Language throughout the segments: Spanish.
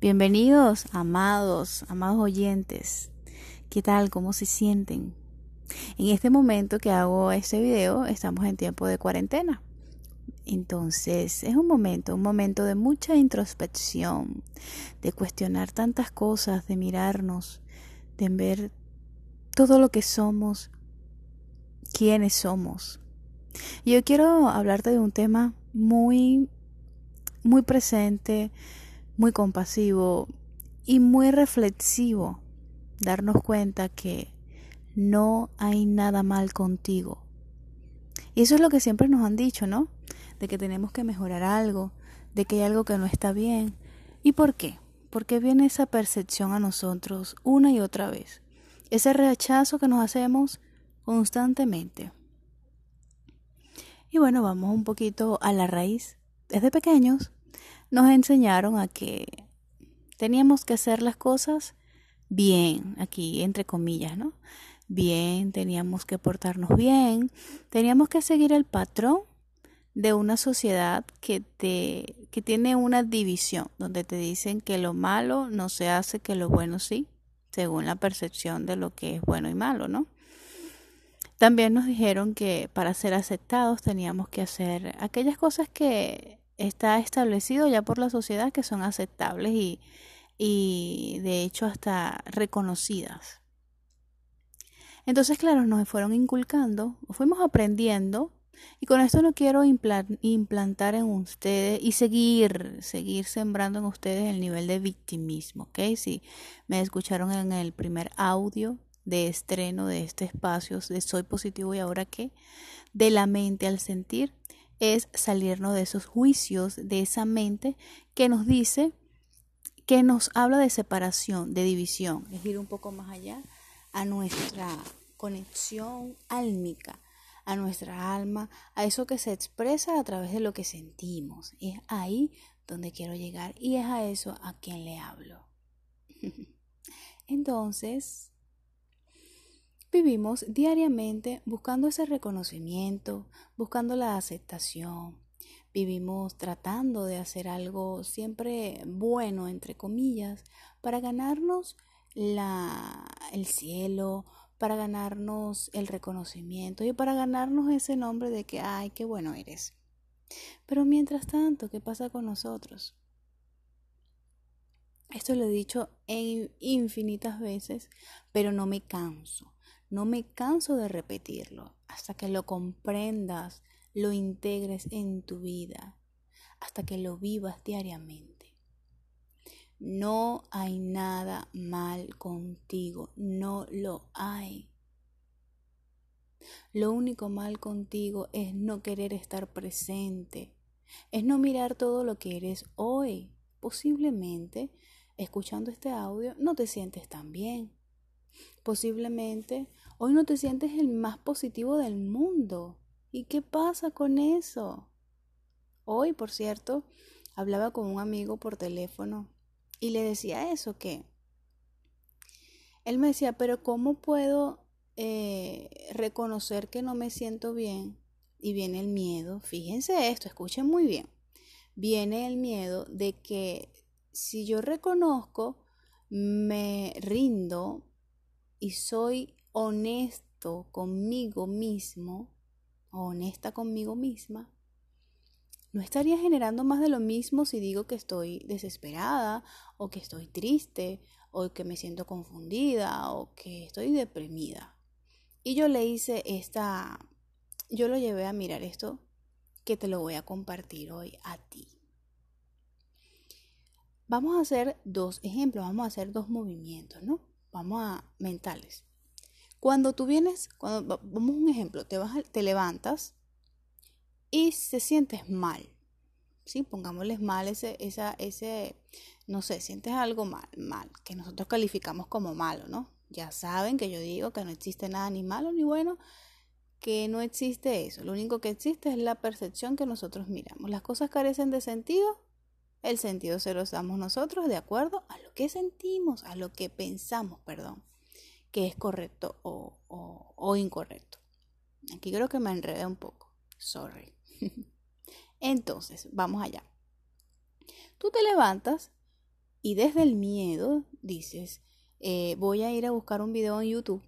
Bienvenidos, amados, amados oyentes. ¿Qué tal? ¿Cómo se sienten? En este momento que hago este video, estamos en tiempo de cuarentena. Entonces, es un momento, un momento de mucha introspección, de cuestionar tantas cosas, de mirarnos, de ver todo lo que somos, quiénes somos. Yo quiero hablarte de un tema muy, muy presente, muy compasivo y muy reflexivo. Darnos cuenta que no hay nada mal contigo. Y eso es lo que siempre nos han dicho, ¿no? De que tenemos que mejorar algo, de que hay algo que no está bien. ¿Y por qué? Porque viene esa percepción a nosotros una y otra vez. Ese rechazo que nos hacemos constantemente. Y bueno, vamos un poquito a la raíz. Desde pequeños nos enseñaron a que teníamos que hacer las cosas bien, aquí entre comillas, ¿no? Bien, teníamos que portarnos bien, teníamos que seguir el patrón de una sociedad que te que tiene una división donde te dicen que lo malo no se hace, que lo bueno sí, según la percepción de lo que es bueno y malo, ¿no? También nos dijeron que para ser aceptados teníamos que hacer aquellas cosas que está establecido ya por la sociedad que son aceptables y, y de hecho hasta reconocidas. Entonces, claro, nos fueron inculcando, fuimos aprendiendo y con esto no quiero implantar en ustedes y seguir, seguir sembrando en ustedes el nivel de victimismo, ¿ok? Si me escucharon en el primer audio, de estreno de este espacio de Soy Positivo y ahora qué, de la mente al sentir, es salirnos de esos juicios, de esa mente que nos dice, que nos habla de separación, de división, es ir un poco más allá a nuestra conexión álmica, a nuestra alma, a eso que se expresa a través de lo que sentimos. Es ahí donde quiero llegar y es a eso a quien le hablo. Entonces, Vivimos diariamente buscando ese reconocimiento, buscando la aceptación. Vivimos tratando de hacer algo siempre bueno, entre comillas, para ganarnos la, el cielo, para ganarnos el reconocimiento y para ganarnos ese nombre de que, ay, qué bueno eres. Pero mientras tanto, ¿qué pasa con nosotros? Esto lo he dicho en infinitas veces, pero no me canso. No me canso de repetirlo hasta que lo comprendas, lo integres en tu vida, hasta que lo vivas diariamente. No hay nada mal contigo, no lo hay. Lo único mal contigo es no querer estar presente, es no mirar todo lo que eres hoy. Posiblemente, escuchando este audio, no te sientes tan bien. Posiblemente hoy no te sientes el más positivo del mundo. ¿Y qué pasa con eso? Hoy, por cierto, hablaba con un amigo por teléfono y le decía eso, que él me decía, pero ¿cómo puedo eh, reconocer que no me siento bien? Y viene el miedo, fíjense esto, escuchen muy bien, viene el miedo de que si yo reconozco, me rindo, y soy honesto conmigo mismo, honesta conmigo misma, no estaría generando más de lo mismo si digo que estoy desesperada o que estoy triste o que me siento confundida o que estoy deprimida. Y yo le hice esta, yo lo llevé a mirar esto que te lo voy a compartir hoy a ti. Vamos a hacer dos ejemplos, vamos a hacer dos movimientos, ¿no? Vamos a mentales. Cuando tú vienes, cuando vamos un ejemplo, te vas, te levantas y te sientes mal. ¿Sí? Pongámosles mal ese, esa, ese, no sé, sientes algo mal, mal, que nosotros calificamos como malo, ¿no? Ya saben que yo digo que no existe nada ni malo ni bueno, que no existe eso. Lo único que existe es la percepción que nosotros miramos. Las cosas carecen de sentido el sentido se lo damos nosotros de acuerdo a lo que sentimos, a lo que pensamos, perdón, que es correcto o, o, incorrecto. Aquí creo que me enredé un poco. Sorry. Entonces, vamos allá. Tú te levantas Y desde el miedo dices, eh, voy a ir a buscar un video en YouTube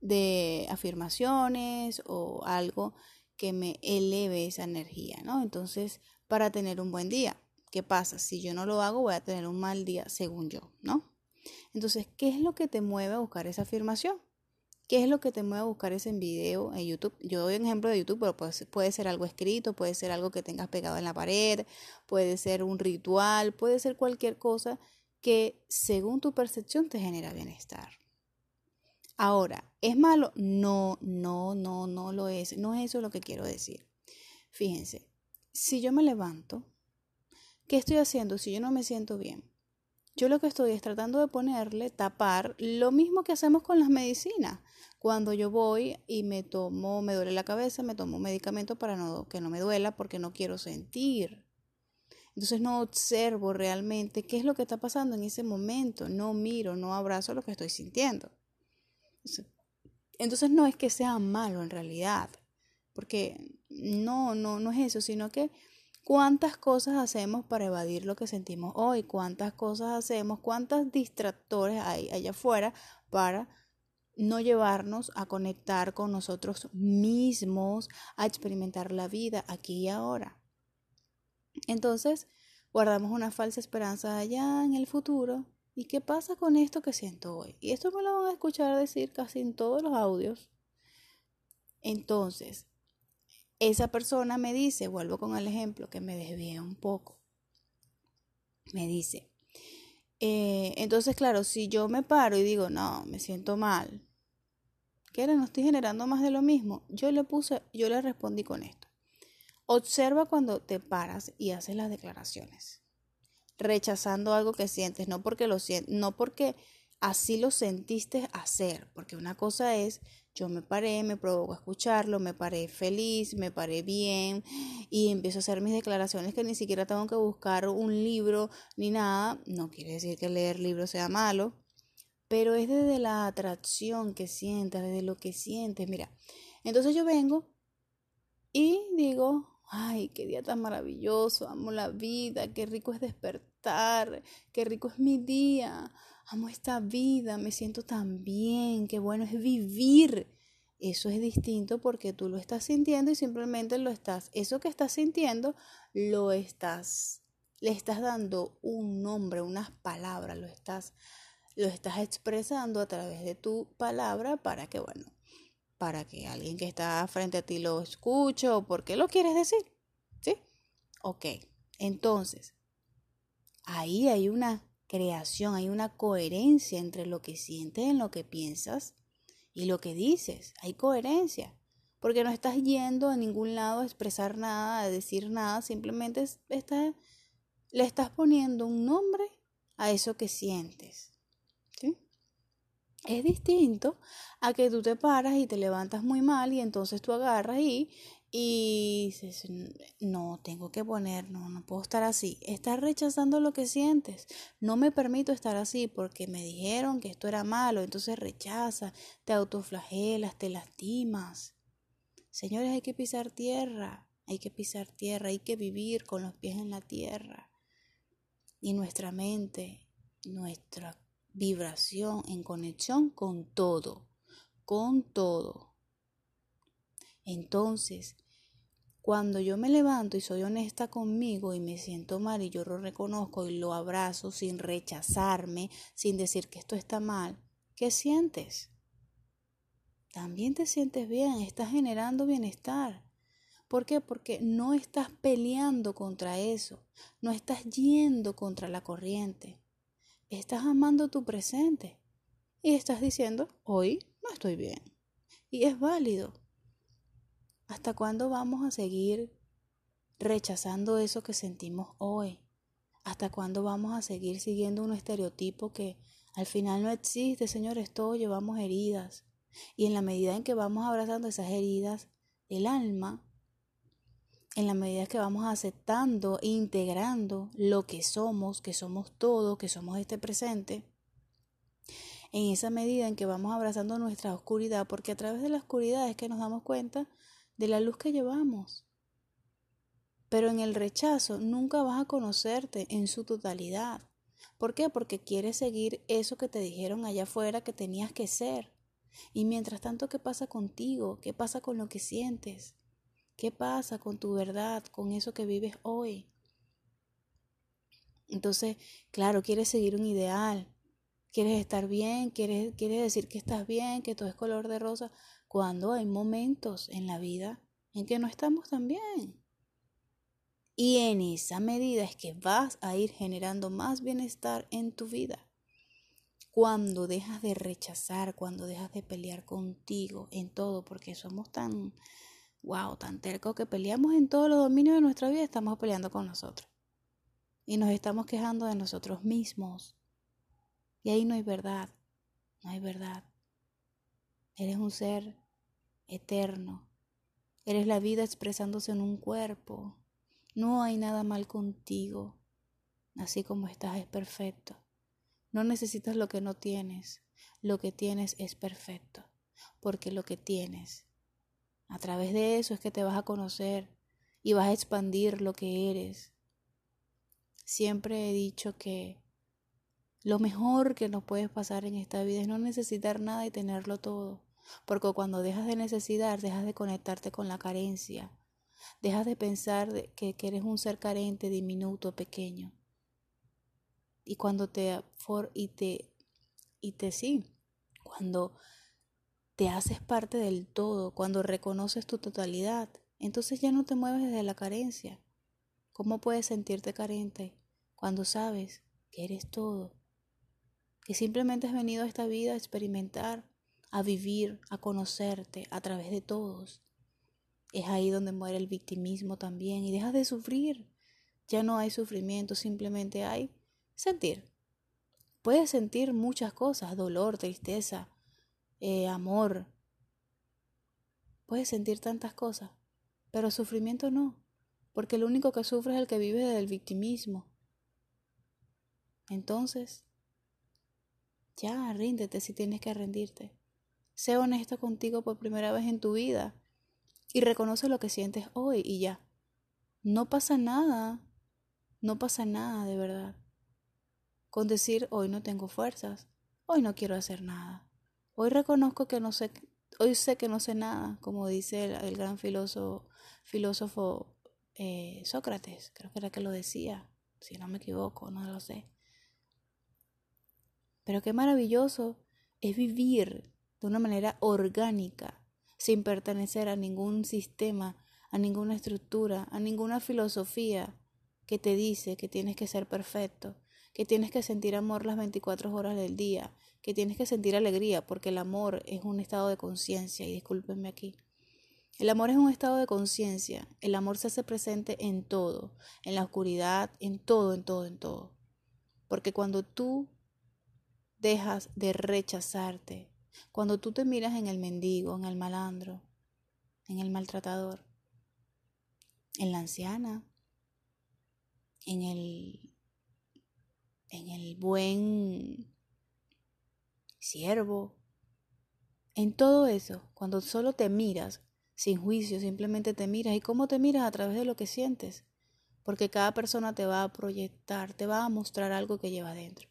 de afirmaciones o algo que me eleve esa energía, ¿no? Entonces, para tener un buen día, ¿qué pasa? Si yo no lo hago, voy a tener un mal día, según yo, ¿no? Entonces, ¿qué es lo que te mueve a buscar esa afirmación? ¿Qué es lo que te mueve a buscar ese video en YouTube? Yo doy un ejemplo de YouTube, pero puede, puede ser algo escrito, puede ser algo que tengas pegado en la pared, puede ser un ritual, puede ser cualquier cosa que según tu percepción te genera bienestar. Ahora, ¿es malo? No, no, no, no lo es. No es eso lo que quiero decir. Fíjense, si yo me levanto, ¿qué estoy haciendo si yo no me siento bien? Yo lo que estoy es tratando de ponerle, tapar, lo mismo que hacemos con las medicinas. Cuando yo voy y me tomo, me duele la cabeza, me tomo medicamento para no, que no me duela porque no quiero sentir. Entonces no observo realmente qué es lo que está pasando en ese momento, no miro, no abrazo lo que estoy sintiendo. Entonces no es que sea malo en realidad, porque no, no, no es eso, sino que cuántas cosas hacemos para evadir lo que sentimos hoy, cuántas cosas hacemos, cuántos distractores hay allá afuera para no llevarnos a conectar con nosotros mismos, a experimentar la vida aquí y ahora. Entonces, guardamos una falsa esperanza allá en el futuro ¿Y qué pasa con esto que siento hoy? Y esto me lo van a escuchar decir casi en todos los audios. Entonces, esa persona me dice, vuelvo con el ejemplo que me desvía un poco, me dice, eh, entonces claro, si yo me paro y digo, no, me siento mal, ¿qué era? No estoy generando más de lo mismo. Yo le puse, yo le respondí con esto. Observa cuando te paras y haces las declaraciones rechazando algo que sientes, no porque lo sientes, no porque así lo sentiste hacer, porque una cosa es yo me paré, me provoco escucharlo, me paré feliz, me paré bien y empiezo a hacer mis declaraciones que ni siquiera tengo que buscar un libro ni nada. No quiere decir que leer libros sea malo, pero es desde la atracción que sientes, desde lo que sientes. Mira, entonces yo vengo y digo, ay, qué día tan maravilloso, amo la vida, qué rico es despertar, qué rico es mi día, amo esta vida, me siento tan bien, qué bueno es vivir. Eso es distinto porque tú lo estás sintiendo y simplemente lo estás, eso que estás sintiendo, lo estás, le estás dando un nombre, unas palabras, lo estás, lo estás expresando a través de tu palabra para que, bueno, para que alguien que está frente a ti lo escuche o por qué lo quieres decir. ¿Sí? Ok, entonces, ahí hay una creación, hay una coherencia entre lo que sientes, en lo que piensas y lo que dices. Hay coherencia. Porque no estás yendo a ningún lado a expresar nada, a decir nada, simplemente le estás poniendo un nombre a eso que sientes. Es distinto a que tú te paras y te levantas muy mal y entonces tú agarras y, y dices, no, tengo que poner, no, no puedo estar así. Estás rechazando lo que sientes. No me permito estar así porque me dijeron que esto era malo, entonces rechaza, te autoflagelas, te lastimas. Señores, hay que pisar tierra, hay que pisar tierra, hay que vivir con los pies en la tierra. Y nuestra mente, nuestra vibración, en conexión con todo, con todo. Entonces, cuando yo me levanto y soy honesta conmigo y me siento mal y yo lo reconozco y lo abrazo sin rechazarme, sin decir que esto está mal, ¿qué sientes? También te sientes bien, estás generando bienestar. ¿Por qué? Porque no estás peleando contra eso, no estás yendo contra la corriente estás amando tu presente y estás diciendo, hoy no estoy bien. Y es válido. ¿Hasta cuándo vamos a seguir rechazando eso que sentimos hoy? ¿Hasta cuándo vamos a seguir siguiendo un estereotipo que al final no existe, señores? Todos llevamos heridas. Y en la medida en que vamos abrazando esas heridas, el alma en la medida que vamos aceptando e integrando lo que somos, que somos todo, que somos este presente, en esa medida en que vamos abrazando nuestra oscuridad, porque a través de la oscuridad es que nos damos cuenta de la luz que llevamos. Pero en el rechazo nunca vas a conocerte en su totalidad. ¿Por qué? Porque quieres seguir eso que te dijeron allá afuera que tenías que ser. Y mientras tanto, ¿qué pasa contigo? ¿Qué pasa con lo que sientes? ¿Qué pasa con tu verdad, con eso que vives hoy? Entonces, claro, quieres seguir un ideal, quieres estar bien, quieres, quieres decir que estás bien, que todo es color de rosa, cuando hay momentos en la vida en que no estamos tan bien. Y en esa medida es que vas a ir generando más bienestar en tu vida. Cuando dejas de rechazar, cuando dejas de pelear contigo en todo, porque somos tan, wow, tan tercos que peleamos en todos los dominios de nuestra vida, estamos peleando con nosotros. Y nos estamos quejando de nosotros mismos. Y ahí no hay verdad, no hay verdad. Eres un ser eterno. Eres la vida expresándose en un cuerpo. No hay nada mal contigo. Así como estás es perfecto. No necesitas lo que no tienes. Lo que tienes es perfecto. Porque lo que tienes, a través de eso es que te vas a conocer y vas a expandir lo que eres. Siempre he dicho que lo mejor que nos puede pasar en esta vida es no necesitar nada y tenerlo todo. Porque cuando dejas de necesitar, dejas de conectarte con la carencia. Dejas de pensar que, eres un ser carente, diminuto, pequeño. Y cuando te for, y te y te sí, cuando te haces parte del todo, cuando reconoces tu totalidad, entonces ya no te mueves desde la carencia. ¿Cómo puedes sentirte carente cuando sabes que eres todo? Que simplemente has venido a esta vida a experimentar, a vivir, a conocerte a través de todos. Es ahí donde muere el victimismo también y dejas de sufrir. Ya no hay sufrimiento, simplemente hay sentir. Puedes sentir muchas cosas, dolor, tristeza, eh, amor. Puedes sentir tantas cosas, pero sufrimiento no, porque el único que sufre es el que vive del victimismo. Entonces, ya ríndete si tienes que rendirte. Sé honesto contigo por primera vez en tu vida y reconoce lo que sientes hoy y ya. No pasa nada, no pasa nada de verdad. Con decir hoy no tengo fuerzas, hoy no quiero hacer nada, hoy reconozco que no sé, hoy sé que no sé nada, como dice el, gran filósofo, filósofo eh, Sócrates, creo que era que lo decía, si no me equivoco, no lo sé. Pero qué maravilloso es vivir de una manera orgánica, sin pertenecer a ningún sistema, a ninguna estructura, a ninguna filosofía que te dice que tienes que ser perfecto, que tienes que sentir amor las 24 horas del día, que tienes que sentir alegría, porque el amor es un estado de conciencia, y discúlpenme aquí. El amor es un estado de conciencia, el amor se hace presente en todo, en la oscuridad, en todo, en todo, en todo. Porque cuando tú dejas de rechazarte, cuando tú te miras en el mendigo, en el malandro, en el maltratador, en la anciana, en el, en el buen siervo, en todo eso, cuando solo te miras sin juicio, simplemente te miras. Y cómo te miras a través de lo que sientes, porque cada persona te va a proyectar, te va a mostrar algo que lleva dentro.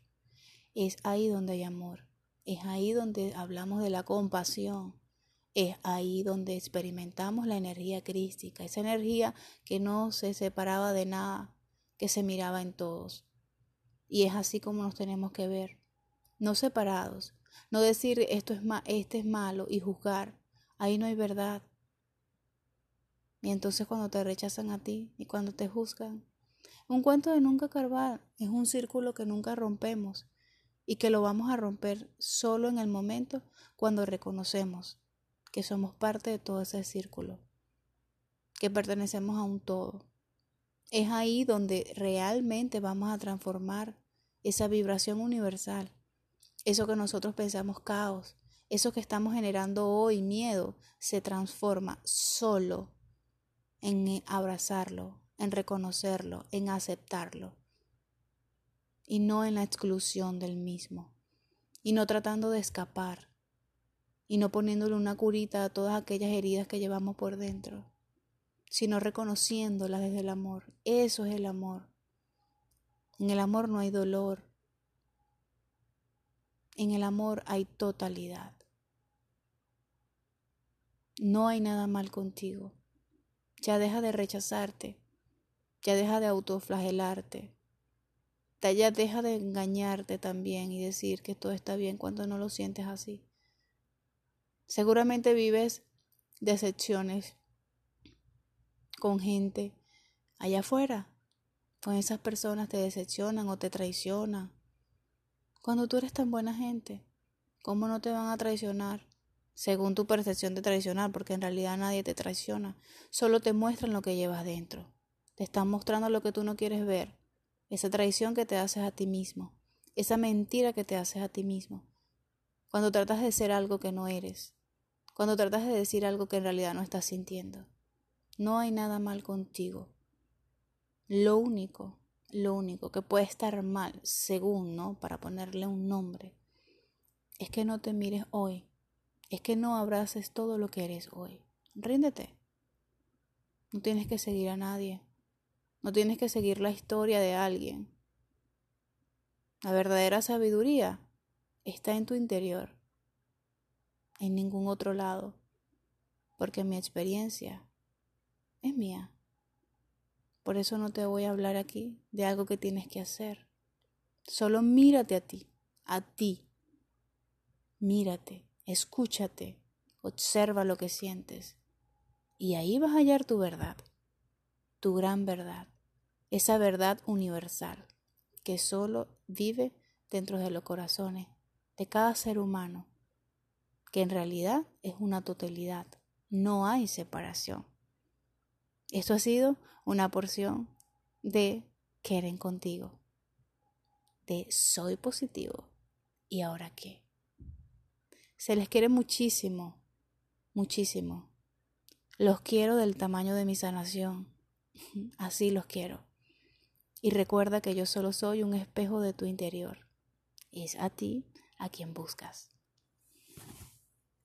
Es ahí donde hay amor. Es ahí donde hablamos de la compasión. Es ahí donde experimentamos la energía crística, esa energía que no se separaba de nada, que se miraba en todos. Y es así como nos tenemos que ver, no separados, no decir esto es este es malo y juzgar. Ahí no hay verdad. Y entonces cuando te rechazan a ti y cuando te juzgan, un cuento de nunca acabar es un círculo que nunca rompemos y que lo vamos a romper solo en el momento cuando reconocemos que somos parte de todo ese círculo, que pertenecemos a un todo. Es ahí donde realmente vamos a transformar esa vibración universal, eso que nosotros pensamos caos, eso que estamos generando hoy miedo, se transforma solo en abrazarlo, en reconocerlo, en aceptarlo y no en la exclusión del mismo, y no tratando de escapar, y no poniéndole una curita a todas aquellas heridas que llevamos por dentro, sino reconociéndolas desde el amor. Eso es el amor. En el amor no hay dolor, En el amor hay totalidad. No hay nada mal contigo. Ya deja de rechazarte. Ya deja de autoflagelarte. Ya deja de engañarte también y decir que todo está bien cuando no lo sientes así. Seguramente vives decepciones con gente allá afuera. Con esas personas te decepcionan o te traicionan. Cuando tú eres tan buena gente, ¿cómo no te van a traicionar? Según tu percepción de traicionar, porque en realidad nadie te traiciona. Solo te muestran lo que llevas dentro. Te están mostrando lo que tú no quieres ver. Esa traición que te haces a ti mismo. Esa mentira que te haces a ti mismo. Cuando tratas de ser algo que no eres. Cuando tratas de decir algo que en realidad no estás sintiendo. No hay nada mal contigo. Lo único, lo único que puede estar mal, según, ¿no? Para ponerle un nombre, es que no te mires hoy. Es que no abraces todo lo que eres hoy. Ríndete. No tienes que seguir a nadie. No tienes que seguir la historia de alguien. La verdadera sabiduría está en tu interior, en ningún otro lado, porque mi experiencia es mía. Por eso no te voy a hablar aquí de algo que tienes que hacer. Solo mírate a ti, a ti. Mírate, escúchate, observa lo que sientes. Y ahí vas a hallar tu verdad, tu gran verdad, esa verdad universal que solo vive dentro de los corazones de cada ser humano, que en realidad es una totalidad, no hay separación. Esto ha sido una porción de Quieren contigo, de soy positivo. ¿Y ahora qué? Se les quiere muchísimo, muchísimo. Los quiero del tamaño de mi sanación. Así los quiero. Y recuerda que yo solo soy un espejo de tu interior. Es a ti a quien buscas.